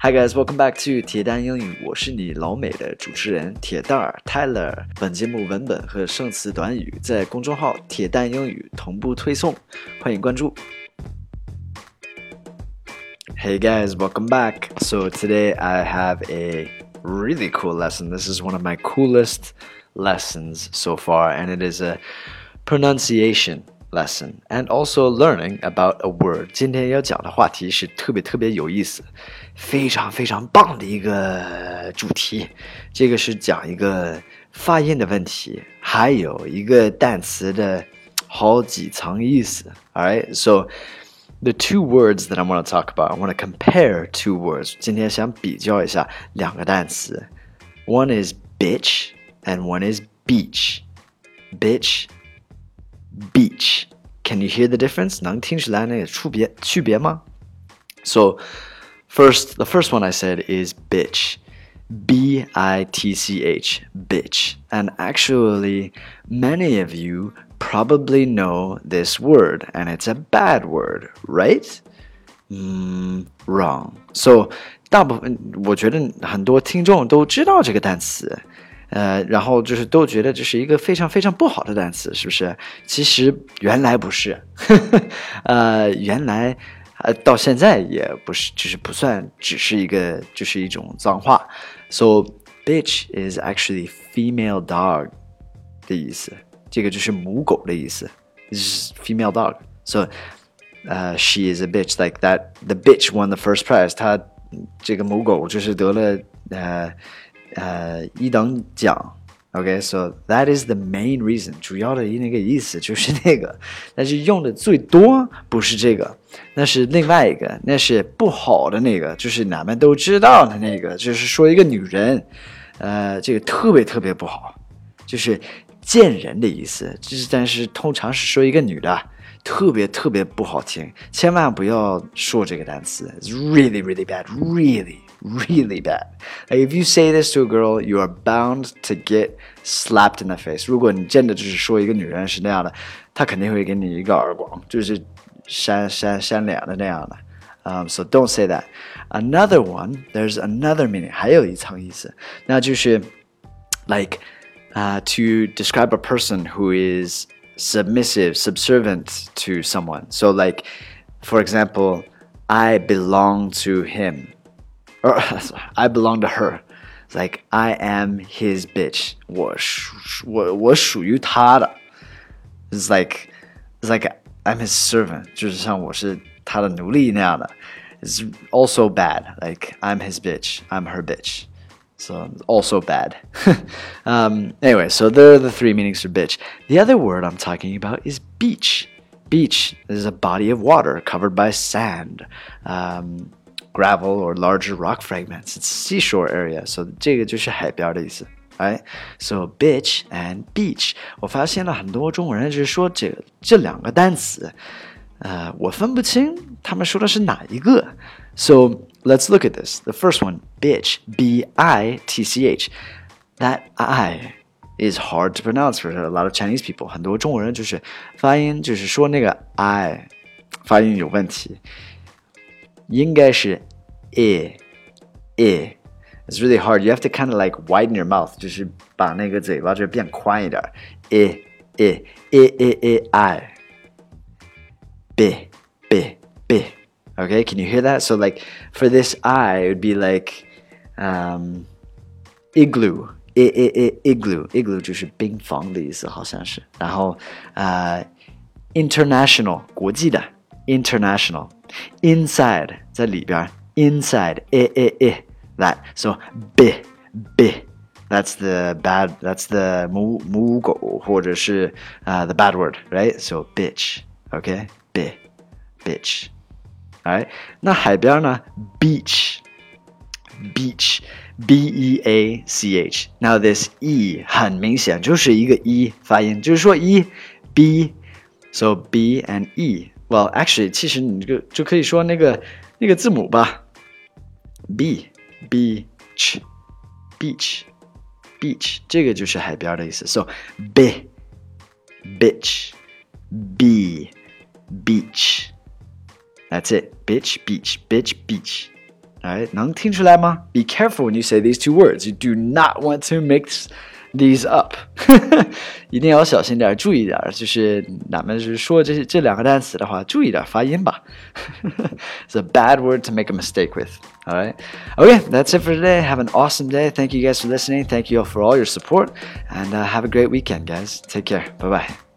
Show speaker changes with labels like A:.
A: Hi guys, welcome back to 铁蛋英语，我是你老美的主持人铁蛋儿 Tyler。本节目文本和生词短语在公众号“铁蛋英语”同步推送，欢迎关注。Hey guys, welcome back. So today I have a really cool lesson. This is one of my coolest lessons so far, and it is a pronunciation lesson and also learning about a word. 今天要讲的话题是特别特别有意思，非常非常棒的一个主题。这个是讲一个发音的问题，还有一个单词的好几层意思。All right, so the two words that I want to talk about. I want to compare two words. 今天想比较一下两个单词。One is bitch and one is beach. Bitch, beach. Can you hear the difference? 能听出来那个区别区别吗？So first, the first one I said is bitch. B I T C H, bitch. And actually, many of you probably know this word, and it's a bad word, right? Mm, wrong. So 大部分我觉得很多听众都知道这个单词， 呃，然后就是都觉得这是一个非常非常不好的单词，是不是？其实原来不是，呃，原来呃到现在也不是，就是不算只是一个就是一种脏话。So bitch is actually female dog 的意思。这个就是母狗的意思，is female dog. So, uh, she is a bitch like that. The bitch won the first prize. 她这个母狗就是得了呃 呃一等奖。，OK，so that is the main reason. 主要的那个意思就是那个，但是用的最多不是这个，那是另外一个，那是不好的那个，就是咱们都知道的那个，就是说一个女人，呃，这个特别特别不好，就是贱人的意思，就是但是通常是说一个女的，特别特别不好听，千万不要说这个单词，It's really really bad，really really really bad. Like if you say this to a girl, you are bound to get slapped in the face. 如果你真的就是说一个女人是那样的，她肯定会给你一个耳光，就是扇扇扇脸的那样的。Um, so don't say that. Another one, there's another meaning. 还有一层意思，那就是 like uh, to describe a person who is submissive, subservient to someone. So, like, for example, I belong to him, or I belong to her. It's like I am his bitch. 我我我属于他的. It's like it's like I'm his servant. 就是像我是他的奴隶那样的. It's also bad. Like I'm his bitch. I'm her bitch. So also bad. um, anyway, so there are the three meanings for bitch. The other word I'm talking about is beach. Beach is a body of water covered by sand, um, gravel, or larger rock fragments. It's a seashore area, so 这个就是海边的意思。Right? So bitch and beach. 我发现了很多中国人就是说这个这两个单词，呃，我分不清他们说的是哪一个。So let's look at this. The first one, bitch, B I T C H. That I is hard to pronounce for a lot of Chinese people. 很多中国人就是发音就是说那个 I 发音有问题， 应该是 i i。It's really hard. You have to kind of like widen your mouth，就是把那个嘴巴就变宽一点。i i i i i i b b b Okay, can you hear that? So like for this I, it would be like um, igloo. I, I, I, igloo igloo 就是冰房的意思，好像是。然后呃、uh,，international 国际的 international inside 在里边 inside i i i that so b b that's the bad that's the 母母狗或者是呃、uh, the bad word right so bitch okay b bitch 哎，那海边呢？beach，beach，b e a c h。Now this e 很明显就是一个 e 发音，就是说 e b，so b and e。 Well, actually，其实你就就可以说那个那个字母吧，b beach beach beach，这个就是海边的意思。So b bitch b beach。That's it. Bitch, beach, bitch, beach. Alright，能听出来吗？Be careful when you say these two words. You do not want to mix these up， 一定要小心点，注意点。就是咱们是说这这两个单词的话，注意点发音吧。It's a bad word to make a mistake with. All right. Okay, that's it for today. Have an awesome day. Thank you guys for listening. Thank you all for all your support, and uh, have a great weekend, guys. Take care. Bye bye.